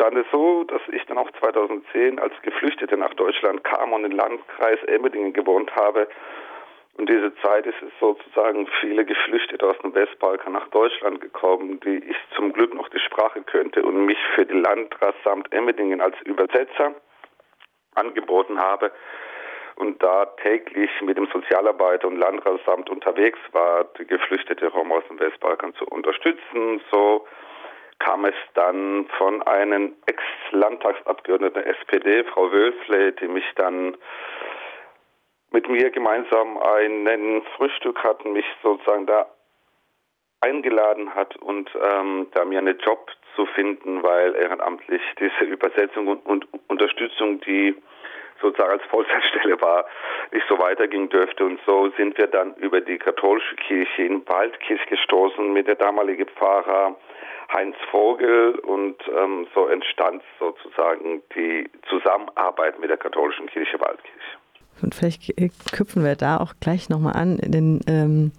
stand es so, dass ich dann auch 2010 als Geflüchtete nach Deutschland kam und im Landkreis Emmendingen gewohnt habe. Und diese Zeit ist es sozusagen viele Geflüchtete aus dem Westbalkan nach Deutschland gekommen, die ich zum Glück noch die Sprache könnte und mich für die Landratsamt Emmendingen als Übersetzer angeboten habe und da täglich mit dem Sozialarbeiter und Landratsamt unterwegs war, die geflüchtete Roma aus dem Westbalkan zu unterstützen. So kam es dann von einem Ex-Landtagsabgeordneten der SPD, Frau Wölfle, die mich dann mit mir gemeinsam einen Frühstück hatten, mich sozusagen da eingeladen hat und ähm, da mir einen Job zu finden, weil ehrenamtlich diese Übersetzung und, und Unterstützung, die sozusagen als Vollzeitstelle war, nicht so weiterging dürfte. Und so sind wir dann über die katholische Kirche in Waldkirch gestoßen mit der damalige Pfarrer Heinz Vogel und ähm, so entstand sozusagen die Zusammenarbeit mit der katholischen Kirche Waldkirch. Und vielleicht knüpfen wir da auch gleich nochmal an, denn ähm,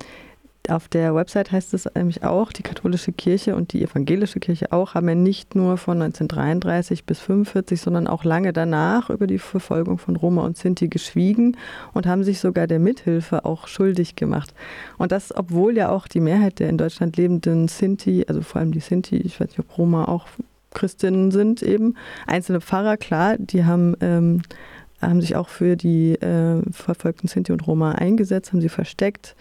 auf der Website heißt es nämlich auch, die katholische Kirche und die evangelische Kirche auch haben ja nicht nur von 1933 bis 1945, sondern auch lange danach über die Verfolgung von Roma und Sinti geschwiegen und haben sich sogar der Mithilfe auch schuldig gemacht. Und das, obwohl ja auch die Mehrheit der in Deutschland lebenden Sinti, also vor allem die Sinti, ich weiß nicht, ob Roma auch Christinnen sind eben, einzelne Pfarrer, klar, die haben ähm, haben sich auch für die äh, verfolgten Sinti und Roma eingesetzt, haben sie versteckt.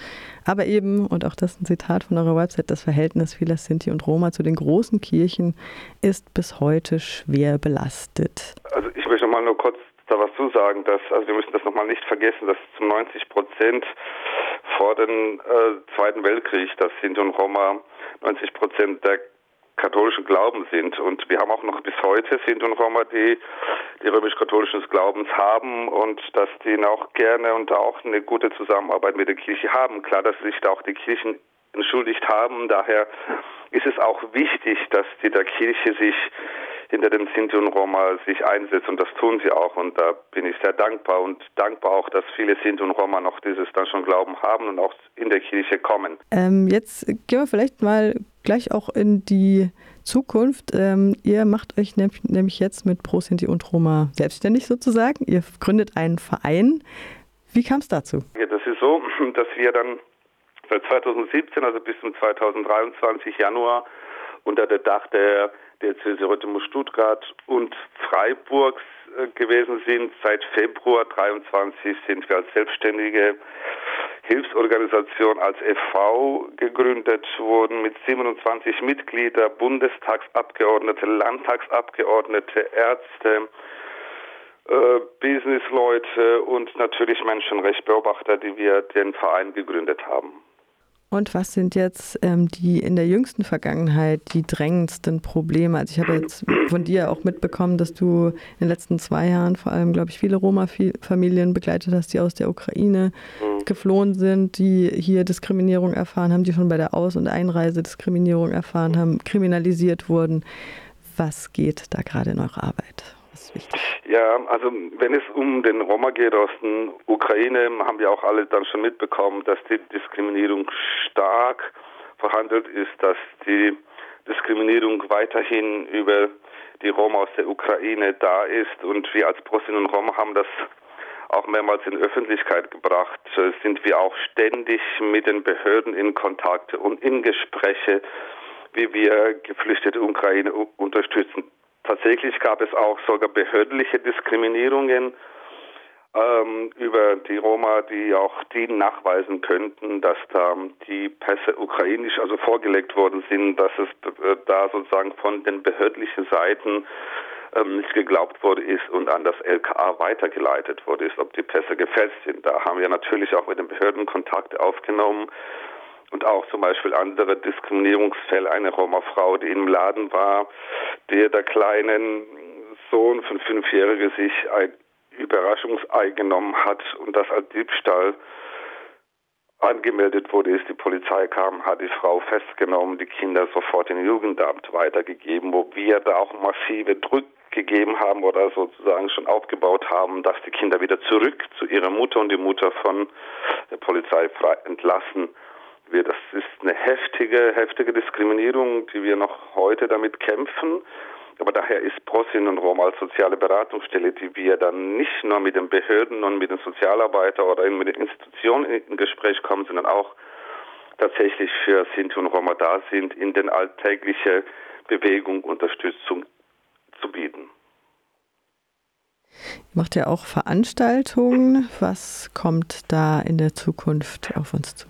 Aber eben, und auch das ist ein Zitat von eurer Website, das Verhältnis vieler Sinti und Roma zu den großen Kirchen ist bis heute schwer belastet. Also ich möchte mal nur kurz da was zu sagen, dass, also wir müssen das nochmal nicht vergessen, dass zu 90 Prozent vor dem äh, Zweiten Weltkrieg, dass Sinti und Roma 90 Prozent der katholischen Glauben sind. Und wir haben auch noch bis heute Sinti und Roma, die, die römisch-katholischen Glaubens haben und dass die auch gerne und auch eine gute Zusammenarbeit mit der Kirche haben. Klar, dass sich da auch die Kirchen entschuldigt haben. Daher ist es auch wichtig, dass die der Kirche sich hinter dem Sinti und Roma sich einsetzt und das tun sie auch und da bin ich sehr dankbar und dankbar auch, dass viele Sinti und Roma noch dieses dann schon Glauben haben und auch in der Kirche kommen. Ähm, jetzt gehen wir vielleicht mal gleich auch in die Zukunft. Ähm, ihr macht euch nämlich jetzt mit Pro Sinti und Roma selbstständig sozusagen. Ihr gründet einen Verein. Wie kam es dazu? Ja, das ist so, dass wir dann seit 2017, also bis zum 2023 Januar, unter der Dach der Diözese Röttemus Stuttgart und Freiburgs äh, gewesen sind. Seit Februar 23 sind wir als selbstständige Hilfsorganisation als FV gegründet wurden mit 27 Mitgliedern, Bundestagsabgeordnete, Landtagsabgeordnete, Ärzte, äh, Businessleute und natürlich Menschenrechtsbeobachter, die wir den Verein gegründet haben. Und was sind jetzt ähm, die in der jüngsten Vergangenheit die drängendsten Probleme? Also ich habe jetzt von dir auch mitbekommen, dass du in den letzten zwei Jahren vor allem, glaube ich, viele Roma-Familien begleitet hast, die aus der Ukraine mhm. geflohen sind, die hier Diskriminierung erfahren haben, die schon bei der Aus- und Einreise Diskriminierung erfahren haben, kriminalisiert wurden. Was geht da gerade in eurer Arbeit? Ist wichtig. Ja, also wenn es um den Roma geht aus der Ukraine, haben wir auch alle dann schon mitbekommen, dass die Diskriminierung stark verhandelt ist, dass die Diskriminierung weiterhin über die Roma aus der Ukraine da ist und wir als Prostin und Roma haben das auch mehrmals in Öffentlichkeit gebracht, sind wir auch ständig mit den Behörden in Kontakt und in Gespräche, wie wir geflüchtete Ukraine unterstützen Tatsächlich gab es auch sogar behördliche Diskriminierungen ähm, über die Roma, die auch die nachweisen könnten, dass da die Pässe ukrainisch also vorgelegt worden sind, dass es äh, da sozusagen von den behördlichen Seiten nicht geglaubt wurde ist und an das LKA weitergeleitet wurde ist, ob die Pässe gefälscht sind. Da haben wir natürlich auch mit den Behörden Kontakte aufgenommen und auch zum Beispiel andere Diskriminierungsfälle. Eine Roma-Frau, die im Laden war, der der kleinen Sohn von Fünfjährige sich ein Überraschungsei genommen hat und das als Diebstahl angemeldet wurde, ist die Polizei kam, hat die Frau festgenommen, die Kinder sofort in den Jugendamt weitergegeben, wo wir da auch massive Druck gegeben haben oder sozusagen schon aufgebaut haben, dass die Kinder wieder zurück zu ihrer Mutter und die Mutter von der Polizei frei entlassen wir, das ist eine heftige, heftige Diskriminierung, die wir noch heute damit kämpfen. Aber daher ist ProSin und Roma als soziale Beratungsstelle, die wir dann nicht nur mit den Behörden und mit den Sozialarbeitern oder mit den Institutionen in Gespräch kommen, sondern auch tatsächlich für Sinti und Roma da sind, in den alltägliche Bewegung Unterstützung zu bieten. Ihr macht ja auch Veranstaltungen. Was kommt da in der Zukunft auf uns zu?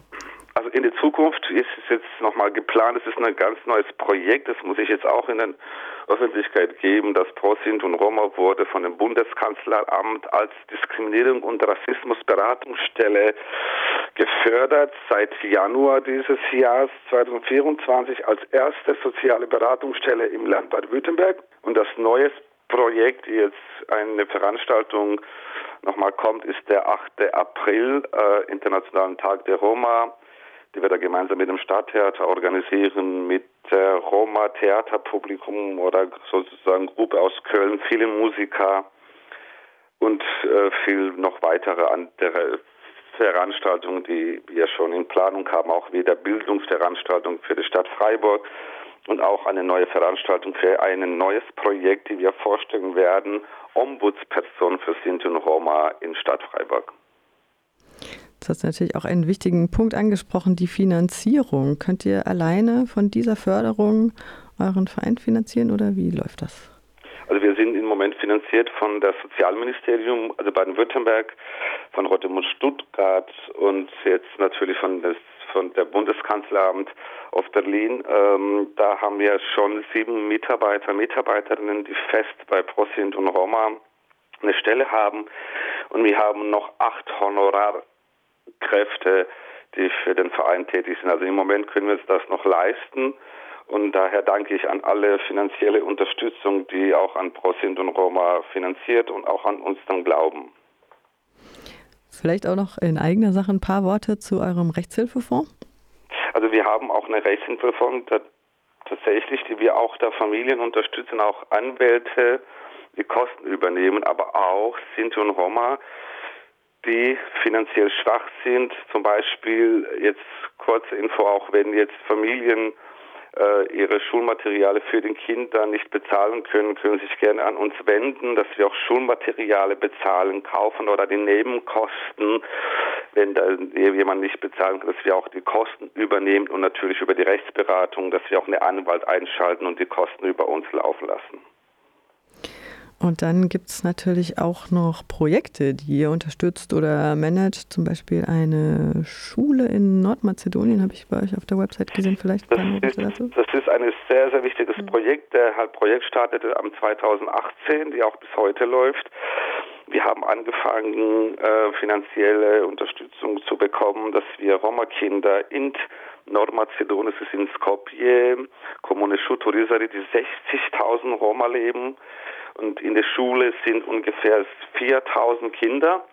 In der Zukunft ist es jetzt nochmal geplant, es ist ein ganz neues Projekt, das muss ich jetzt auch in der Öffentlichkeit geben. Das ProSint und Roma wurde von dem Bundeskanzleramt als Diskriminierung und Rassismusberatungsstelle gefördert seit Januar dieses Jahres 2024 als erste soziale Beratungsstelle im Land Baden-Württemberg. Und das neue Projekt, jetzt eine Veranstaltung nochmal kommt, ist der 8. April, äh, Internationalen Tag der Roma die wir da gemeinsam mit dem Stadttheater organisieren, mit der Roma Theaterpublikum oder sozusagen Gruppe aus Köln, viele Musiker und äh, viel noch weitere andere Veranstaltungen, die wir schon in Planung haben, auch wieder Bildungsveranstaltungen für die Stadt Freiburg und auch eine neue Veranstaltung für ein neues Projekt, die wir vorstellen werden, Ombudsperson für Sinti und Roma in Stadt Freiburg. Du hast natürlich auch einen wichtigen Punkt angesprochen, die Finanzierung. Könnt ihr alleine von dieser Förderung euren Verein finanzieren oder wie läuft das? Also wir sind im Moment finanziert von das Sozialministerium, also Baden-Württemberg, von Rotemund Stuttgart und jetzt natürlich von, das, von der Bundeskanzleramt aus Berlin. Ähm, da haben wir schon sieben Mitarbeiter, Mitarbeiterinnen, die fest bei ProSint und Roma eine Stelle haben. Und wir haben noch acht Honorar Kräfte, die für den Verein tätig sind. Also im Moment können wir uns das noch leisten. Und daher danke ich an alle finanzielle Unterstützung, die auch an ProSint und Roma finanziert und auch an uns dann glauben. Vielleicht auch noch in eigener Sache ein paar Worte zu eurem Rechtshilfefonds? Also wir haben auch eine Rechtshilfefonds tatsächlich, die wir auch da Familien unterstützen, auch Anwälte, die Kosten übernehmen, aber auch Sinti und Roma die finanziell schwach sind. Zum Beispiel jetzt kurze Info auch, wenn jetzt Familien äh, ihre Schulmaterialien für den Kinder nicht bezahlen können, können sich gerne an uns wenden, dass wir auch Schulmaterialien bezahlen, kaufen oder die Nebenkosten, wenn da jemand nicht bezahlen kann, dass wir auch die Kosten übernehmen und natürlich über die Rechtsberatung, dass wir auch eine Anwalt einschalten und die Kosten über uns laufen lassen. Und dann gibt es natürlich auch noch Projekte, die ihr unterstützt oder managt. Zum Beispiel eine Schule in Nordmazedonien, habe ich bei euch auf der Website gesehen. Vielleicht das ist? Das ist ein sehr, sehr wichtiges mhm. Projekt. Der halt Projekt startete am 2018, die auch bis heute läuft. Wir haben angefangen, äh, finanzielle Unterstützung zu bekommen, dass wir Roma-Kinder in Nordmazedonien, es ist in Skopje, Kommune Schuturizari, die 60.000 Roma leben, und in der Schule sind ungefähr 4000 Kinder.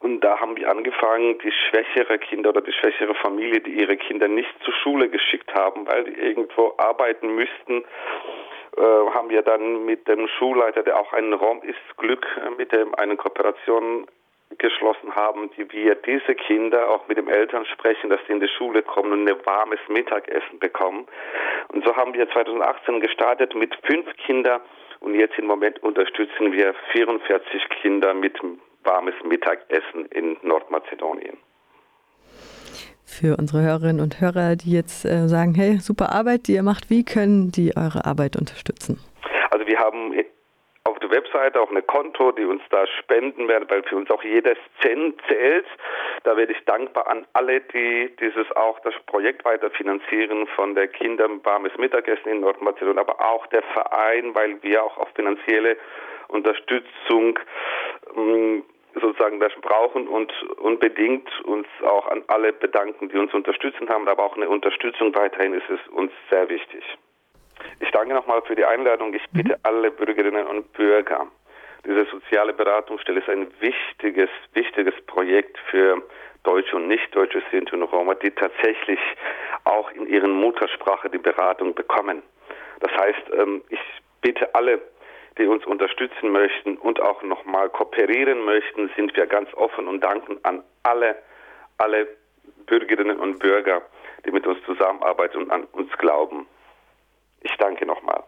Und da haben wir angefangen, die schwächere Kinder oder die schwächere Familie, die ihre Kinder nicht zur Schule geschickt haben, weil die irgendwo arbeiten müssten, haben wir dann mit dem Schulleiter, der auch ein Rom ist, Glück, äh, mit dem eine Kooperation geschlossen haben, die wir diese Kinder auch mit den Eltern sprechen, dass sie in die Schule kommen und ein warmes Mittagessen bekommen. Und so haben wir 2018 gestartet mit fünf Kindern und jetzt im Moment unterstützen wir 44 Kinder mit warmes Mittagessen in Nordmazedonien. Für unsere Hörerinnen und Hörer, die jetzt äh, sagen, hey, super Arbeit, die ihr macht, wie können die eure Arbeit unterstützen? Also wir haben auf der Webseite auch eine Konto, die uns da spenden werden, weil für uns auch jeder Cent zählt. Da werde ich dankbar an alle, die dieses auch das Projekt weiterfinanzieren von der Kinder warmes Mittagessen in Nordmazedonien, aber auch der Verein, weil wir auch auf finanzielle Unterstützung ähm, sozusagen das brauchen und unbedingt uns auch an alle bedanken, die uns unterstützen haben, aber auch eine Unterstützung weiterhin ist es uns sehr wichtig. Ich danke nochmal für die Einladung. Ich bitte mhm. alle Bürgerinnen und Bürger, diese soziale Beratungsstelle ist ein wichtiges, wichtiges Projekt für Deutsche und Nicht-Deutsche Sinti und Roma, die tatsächlich auch in ihren Muttersprache die Beratung bekommen. Das heißt, ähm, ich bitte alle, die uns unterstützen möchten und auch nochmal kooperieren möchten, sind wir ganz offen und danken an alle, alle Bürgerinnen und Bürger, die mit uns zusammenarbeiten und an uns glauben. Ich danke nochmal.